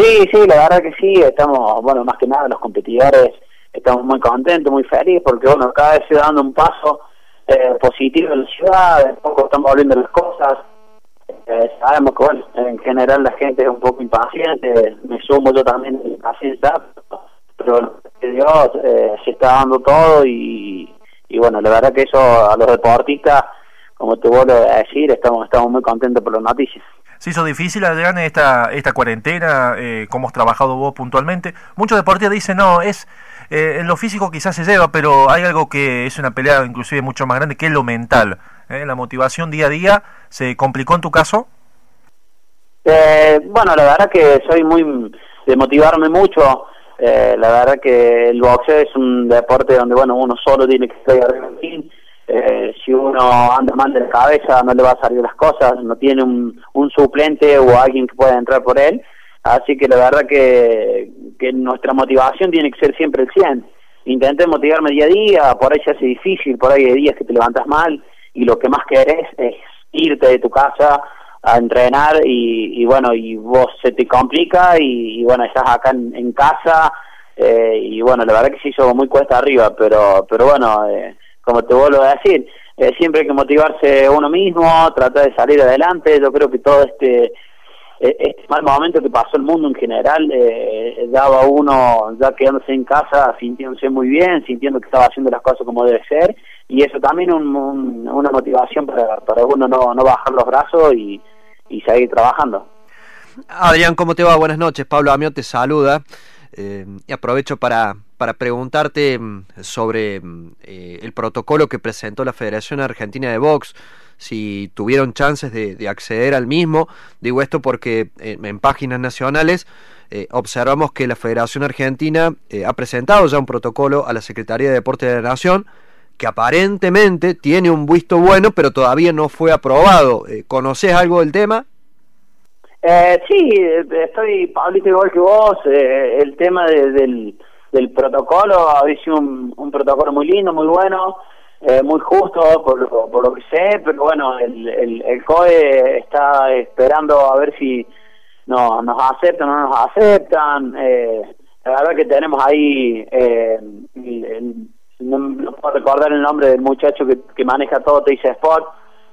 Sí, sí, la verdad que sí, estamos, bueno, más que nada los competidores estamos muy contentos, muy felices, porque bueno, cada vez se va dando un paso eh, positivo en la ciudad, de poco están volviendo las cosas, eh, sabemos que bueno, en general la gente es un poco impaciente, me sumo yo también impaciente, pero Dios eh, se está dando todo y, y bueno, la verdad que eso a los deportistas, como te vuelvo a decir, estamos, estamos muy contentos por las noticias. ¿Se hizo difícil, Adrián, esta, esta cuarentena? Eh, ¿Cómo has trabajado vos puntualmente? Muchos deportistas dicen, no, es eh, en lo físico quizás se lleva, pero hay algo que es una pelea inclusive mucho más grande, que es lo mental. ¿eh? La motivación día a día, ¿se complicó en tu caso? Eh, bueno, la verdad que soy muy de motivarme mucho. Eh, la verdad que el boxeo es un deporte donde, bueno, uno solo tiene que estar eh, si uno anda mal de la cabeza no le va a salir las cosas, no tiene un, suplente o alguien que pueda entrar por él, así que la verdad que, nuestra motivación tiene que ser siempre el 100. Intenté motivarme día a día, por ahí se hace difícil, por ahí hay días que te levantas mal y lo que más querés es irte de tu casa a entrenar y, y bueno, y vos se te complica y, bueno, estás acá en, casa eh, y bueno, la verdad que se hizo muy cuesta arriba, pero, pero bueno, eh, como te vuelvo a decir, eh, siempre hay que motivarse uno mismo, tratar de salir adelante. Yo creo que todo este, eh, este mal momento que pasó el mundo en general eh, daba uno ya quedándose en casa, sintiéndose muy bien, sintiendo que estaba haciendo las cosas como debe ser. Y eso también un, una motivación para, para uno no, no bajar los brazos y, y seguir trabajando. Adrián, ¿cómo te va? Buenas noches. Pablo Amio te saluda. Eh, y aprovecho para, para preguntarte mm, sobre mm, eh, el protocolo que presentó la Federación Argentina de Box, si tuvieron chances de, acceder al mismo. Digo esto porque eh, en páginas nacionales observamos que la Federación Argentina ha presentado ya un protocolo a la Secretaría de Deporte de la Nación que aparentemente tiene un visto bueno, pero todavía no fue aprobado. ¿Conoces algo del tema? Eh, sí, estoy, Pablito, igual que vos. Eh, el tema del, del protocolo, ha sido un, un, protocolo muy lindo, muy bueno, eh, muy justo por por lo que sé, pero bueno, el, el, el COE está esperando a ver si no, nos aceptan o no nos aceptan. Eh, la verdad que tenemos ahí, eh, no, puedo recordar el nombre del muchacho que, que maneja todo Teis Sport.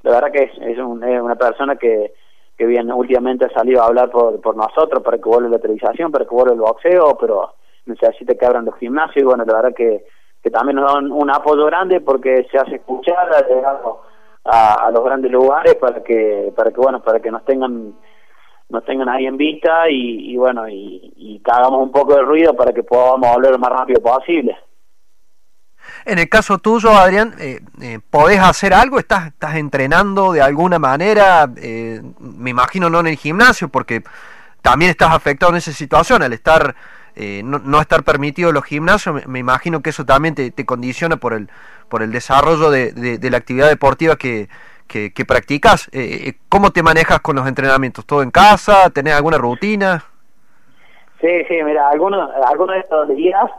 La verdad que es, es, un, una persona que que bien últimamente ha salido a hablar por, por nosotros para que vuelva la televisación, para que vuelva el boxeo, pero necesita que abran los gimnasios y bueno, la verdad que, que también nos dan un apoyo grande porque se hace escuchar, ha llegado a, los grandes lugares para que, para que bueno, para que nos tengan nos tengan ahí en vista y, y bueno, y, y que hagamos un poco de ruido para que podamos volver lo más rápido posible. En el caso tuyo, Adrián, eh, eh, ¿podés hacer algo? ¿Estás, ¿Estás entrenando de alguna manera? Eh, me imagino no en el gimnasio, porque también estás afectado en esa situación al estar no, estar permitido los gimnasios. Me, imagino que eso también te, condiciona por el por el desarrollo de, de, la actividad deportiva que, que, practicas. ¿Cómo te manejas con los entrenamientos? ¿Todo en casa? ¿Tenés alguna rutina? Sí, sí, mira, algunos, algunos de estos días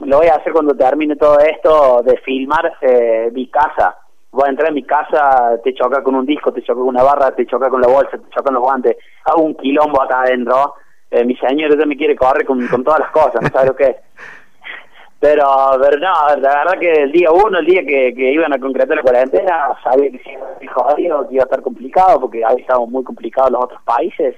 lo voy a hacer cuando termine todo esto de filmar eh, mi casa. Voy a entrar en mi casa, te choca con un disco, te choca con una barra, te choca con la bolsa, te choca con los guantes. Hago un quilombo acá adentro. Eh, mi señor ya me quiere correr con, con todas las cosas, no sabe lo que es. Pero, pero no, la verdad que el día uno, el día que, que iban a concretar la cuarentena, sabía que si jodido, que iba a estar complicado, porque había estado muy complicado los otros países.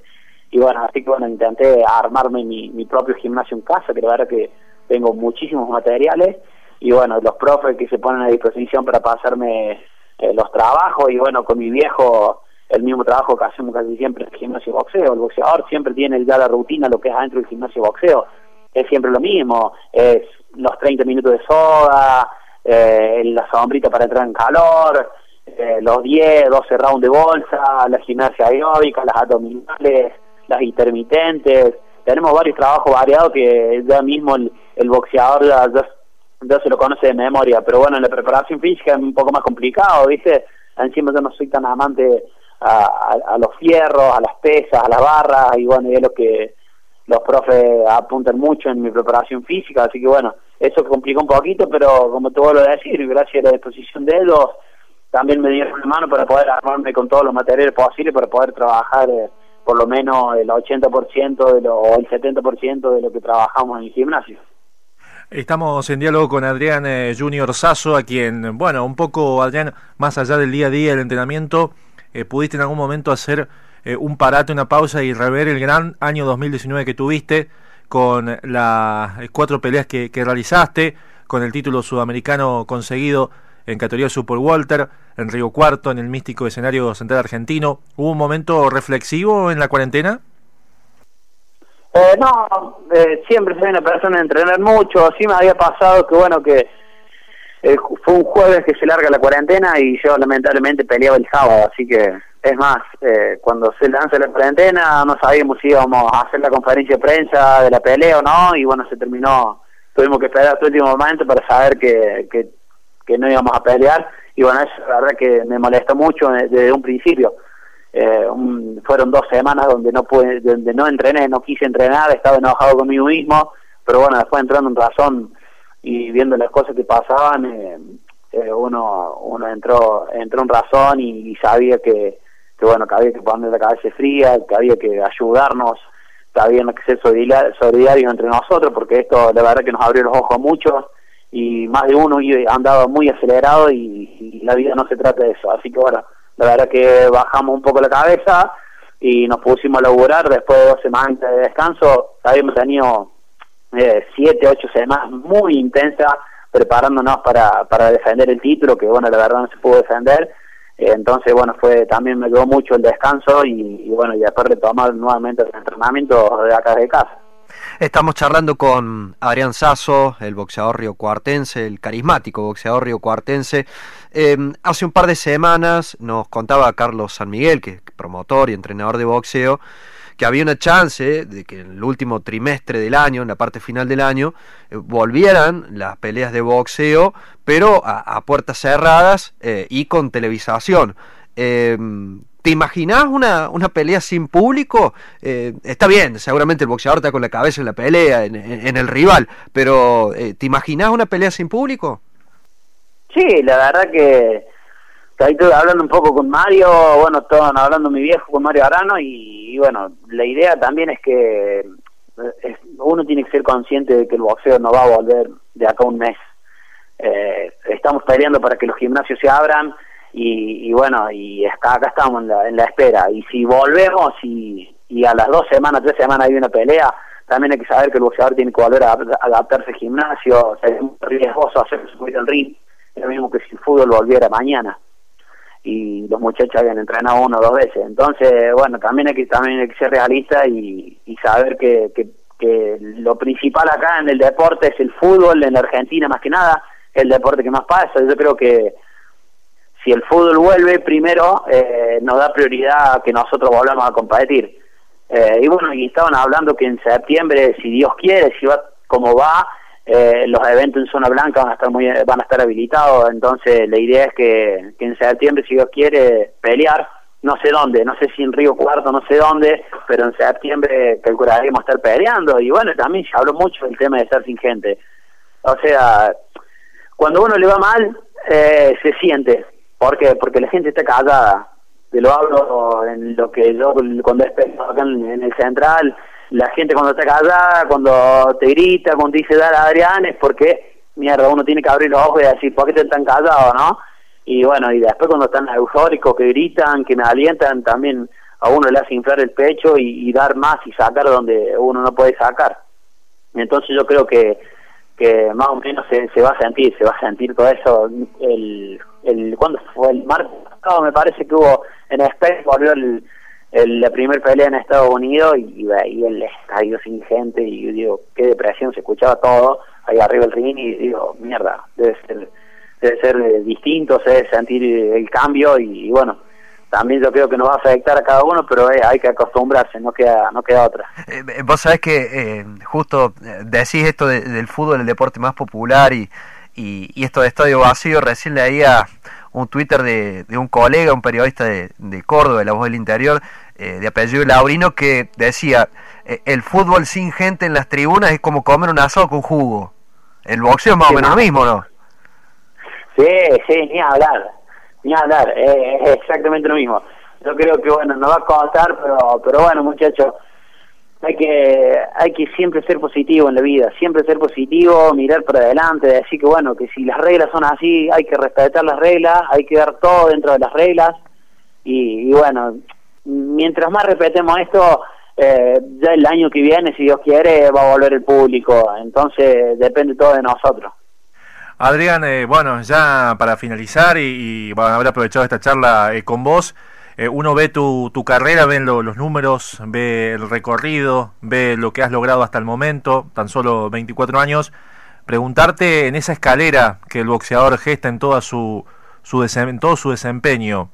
Y bueno, así que bueno, intenté armarme mi, mi propio gimnasio en casa, que la verdad que tengo muchísimos materiales y bueno, los profes que se ponen a disposición para pasarme eh, los trabajos y bueno, con mi viejo el mismo trabajo que hacemos casi siempre en el gimnasio boxeo, el boxeador siempre tiene ya la rutina, lo que es adentro del gimnasio boxeo, es siempre lo mismo, es los 30 minutos de soda, eh, la sombrita para entrar en calor, eh, los 10, 12 rounds de bolsa, la gimnasia aeróbica, las abdominales, las intermitentes, tenemos varios trabajos variados que ya mismo el, el boxeador ya, se lo conoce de memoria, pero bueno, en la preparación física es un poco más complicado, ¿viste? Encima yo no soy tan amante a, los fierros, a las pesas, a las barras, y bueno, y es lo que los profes apuntan mucho en mi preparación física, así que bueno, eso complica un poquito, pero como te vuelvo a decir, gracias a la disposición de ellos, también me dieron la mano para poder armarme con todos los materiales posibles para poder trabajar eh, por lo menos el 80% de lo, o el 70% de lo que trabajamos en el gimnasio. Estamos en diálogo con Adrián eh, Junior Sasso, a quien, bueno, un poco, Adrián, más allá del día a día del entrenamiento, eh, pudiste en algún momento hacer eh, un parate, una pausa y rever el gran año 2019 que tuviste con las cuatro peleas que, que realizaste, con el título sudamericano conseguido en categoría Super Walter, en Río Cuarto, en el místico escenario central argentino. ¿Hubo un momento reflexivo en la cuarentena? Eh, no, eh, siempre soy una persona de entrenar mucho. Sí me había pasado que, bueno, que eh, fue un jueves que se larga la cuarentena y yo lamentablemente peleaba el sábado. Así que, es más, eh, cuando se lanza la cuarentena no sabíamos si íbamos a hacer la conferencia de prensa de la pelea o no. Y bueno, se terminó. Tuvimos que esperar hasta el último momento para saber que, que, que no íbamos a pelear. Y bueno, eso la verdad que me molestó mucho desde un principio eh, fueron dos semanas donde no pude, donde no entrené, no quise entrenar, estaba enojado conmigo mismo, pero bueno, después entrando en razón y viendo las cosas que pasaban, eh, eh, uno uno entró entró en razón y, sabía que, que bueno que había que poner la cabeza fría, que había que ayudarnos, que había que ser solidarios entre nosotros, porque esto de verdad que nos abrió los ojos a muchos y más de uno andaba muy acelerado y, y la vida no se trata de eso, así que bueno la verdad que bajamos un poco la cabeza y nos pusimos a laburar después de dos semanas de descanso. Habíamos tenido eh, siete, ocho semanas muy intensas preparándonos para, para defender el título, que bueno, la verdad no se pudo defender. Eh, entonces, bueno, fue también me quedó mucho el descanso y, y bueno, y después retomar nuevamente el entrenamiento de acá de casa. Estamos charlando con Adrián Sasso, el boxeador riocuartense, el carismático boxeador riocuartense. Eh, hace un par de semanas nos contaba Carlos San Miguel, que es promotor y entrenador de boxeo, que había una chance de que en el último trimestre del año, en la parte final del año, eh, volvieran las peleas de boxeo, pero a, puertas cerradas eh, y con televisación. ¿Te imaginas una, una pelea sin público? Eh, está bien, seguramente el boxeador está con la cabeza en la pelea, en, el rival, pero eh, ¿te imaginas una pelea sin público? Sí, la verdad que, ahí hablando un poco con Mario, bueno, estaban hablando mi viejo con Mario Arano y, bueno, la idea también es que eh, uno tiene que ser consciente de que el boxeo no va a volver de acá un mes. estamos peleando para que los gimnasios se abran y, bueno, y acá, acá estamos en la, en la espera. Y si volvemos y, y a las dos semanas, tres semanas hay una pelea, también hay que saber que el boxeador tiene que volver a adaptarse al gimnasio, es muy riesgoso hacer subir el ring, es lo mismo que si el fútbol volviera mañana y los muchachos habían entrenado uno o dos veces. Entonces, bueno, también hay que, también hay que ser realista y, saber que, que, lo principal acá en el deporte es el fútbol, en la Argentina más que nada, el deporte que más pasa. Yo creo que si el fútbol vuelve primero, eh, nos da prioridad que nosotros volvamos a competir. Eh, y bueno, y estaban hablando que en septiembre, si Dios quiere, si va como va, eh, los eventos en zona blanca van a estar muy, van a estar habilitados. Entonces, la idea es que, en septiembre, si Dios quiere, pelear. No sé dónde, no sé si en Río Cuarto, no sé dónde, pero en septiembre calcularemos estar peleando. Y bueno, también se habló mucho del tema de estar sin gente. O sea, cuando uno le va mal, eh, se siente ¿Por qué? Porque la gente está callada. Te lo hablo en lo que yo cuando estado acá en, el central, la gente cuando está callada, cuando te grita, cuando dice dar a Adrián, es porque, mierda, uno tiene que abrir los ojos y decir, ¿por qué te están callados, no? Y bueno, y después cuando están eufóricos, que gritan, que me alientan, también a uno le hace inflar el pecho y, y dar más y sacar donde uno no puede sacar. Entonces yo creo que que más o menos se, se va a sentir, se va a sentir todo eso. El, el ¿Cuándo fue? El martes me parece que hubo en Spain, volvió el, el, la primer pelea en Estados Unidos y, y el estadio sin gente y yo digo, qué depresión, se escuchaba todo ahí arriba del ring y digo, mierda, debe ser, debe ser eh, distinto, se debe sentir el cambio y bueno, también yo creo que nos va a afectar a cada uno, pero eh, hay que acostumbrarse, no queda, no queda otra. Eh, eh, vos sabés que justo decís esto del fútbol, el deporte más popular y, y, esto de estadio vacío, recién leía un Twitter de, de un colega, un periodista de, de Córdoba, de La Voz del Interior, de apellido Laurino, que decía, el fútbol sin gente en las tribunas es como comer un asado con jugo. El boxeo es más o menos lo mismo, ¿no? Sí, sí, ni hablar ni hablar, es exactamente lo mismo. yo creo que bueno, nos va a costar, pero, pero bueno muchachos, hay que, hay que siempre ser positivo en la vida, siempre ser positivo, mirar para adelante, decir que bueno, que si las reglas son así, hay que respetar las reglas, hay que dar todo dentro de las reglas, y, y bueno, mientras más respetemos esto, eh, ya el año que viene, si Dios quiere, va a volver el público. Entonces depende todo de nosotros. Adrián, eh, bueno, ya para finalizar y, bueno, haber aprovechado esta charla eh, con vos, eh, uno ve tu, tu carrera, ve los números, ve el recorrido, ve lo que has logrado hasta el momento, tan solo 24 años. Preguntarte en esa escalera que el boxeador gesta en, toda su, su en todo su desempeño,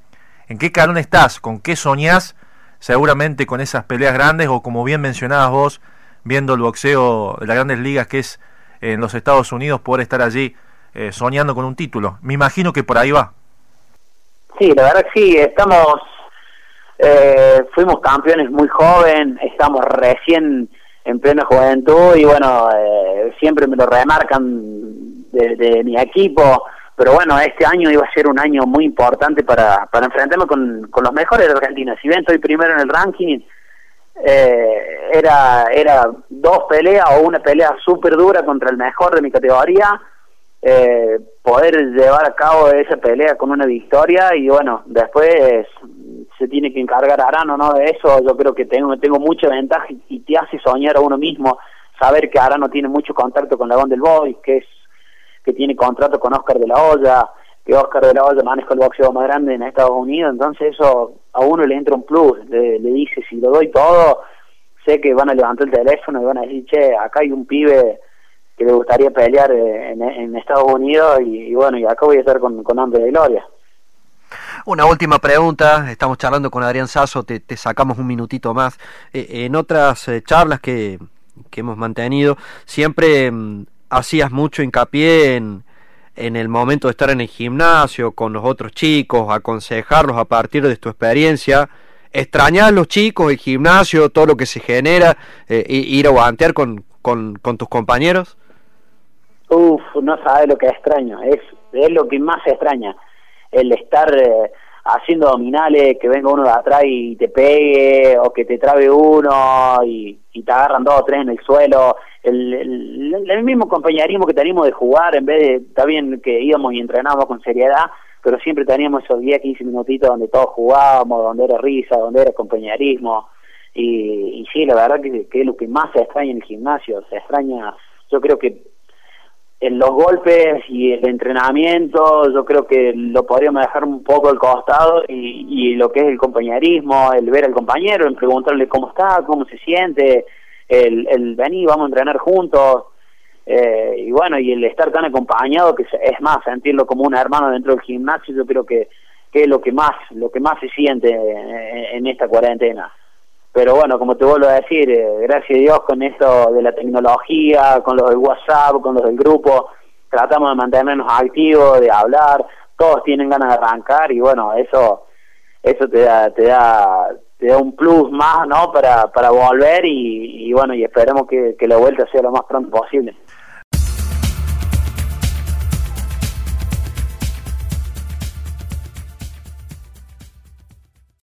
¿en qué calón estás? ¿Con qué soñás? seguramente con esas peleas grandes o como bien mencionabas vos, viendo el boxeo de las grandes ligas que es en los Estados Unidos, poder estar allí eh, soñando con un título. Me imagino que por ahí va. Sí, la verdad que sí, estamos, eh, fuimos campeones muy joven, estamos recién en plena juventud y bueno, eh, siempre me lo remarcan de, mi equipo, pero bueno, este año iba a ser un año muy importante para, para enfrentarme con, con los mejores de Argentina. Si bien estoy primero en el ranking, eh, era, era dos peleas o una pelea súper dura contra el mejor de mi categoría, eh, poder llevar a cabo esa pelea con una victoria y bueno, después se tiene que encargar Arano, ¿no? De eso yo creo que tengo, tengo mucha ventaja y, te hace soñar a uno mismo saber que Arano tiene mucho contacto con la del Boy, que es que tiene contrato con Oscar de la Hoya, que Oscar de la Hoya maneja el boxeo más grande en Estados Unidos, entonces eso a uno le entra un plus, le, dice, si lo doy todo, sé que van a levantar el teléfono y van a decir, che, acá hay un pibe que le gustaría pelear eh, en, Estados Unidos y, bueno, y acá voy a estar con, con hambre de gloria. Una última pregunta, estamos charlando con Adrián Sasso, te, sacamos un minutito más. Eh, en otras eh, charlas que, que hemos mantenido, siempre mm, hacías mucho hincapié en, en el momento de estar en el gimnasio con los otros chicos, aconsejarlos a partir de tu experiencia. ¿Extrañas los chicos, el gimnasio, todo lo que se genera, ir a guantear con, con, tus compañeros? Uf, no sabes lo que extraño, es, es lo que más extraña, el estar eh, haciendo abdominales, que venga uno de atrás y te pegue, o que te trabe uno y, y te agarran dos o tres en el suelo, el, el, mismo compañerismo que teníamos de jugar, en vez de, está bien que íbamos y entrenábamos con seriedad, pero siempre teníamos esos 10, 15 minutitos donde todos jugábamos, donde era risa, donde era compañerismo, y, y sí, la verdad que, que es lo que más se extraña en el gimnasio, se extraña, yo creo que en los golpes y el entrenamiento, yo creo que lo podríamos dejar un poco al costado y, y lo que es el compañerismo, el ver al compañero, el preguntarle cómo está, cómo se siente, el, el venir, vamos a entrenar juntos, eh, y bueno, y el estar tan acompañado, que es más, sentirlo como un hermano dentro del gimnasio, yo creo que, que es lo que más, lo que más se siente en, esta cuarentena. Pero bueno, como te vuelvo a decir, eh, gracias a Dios con esto de la tecnología, con los del WhatsApp, con los del grupo, tratamos de mantenernos activos, de hablar, todos tienen ganas de arrancar y bueno, eso eso te da te da te da un plus más, ¿no? Para, para volver y, bueno, y esperemos que la vuelta sea lo más pronto posible.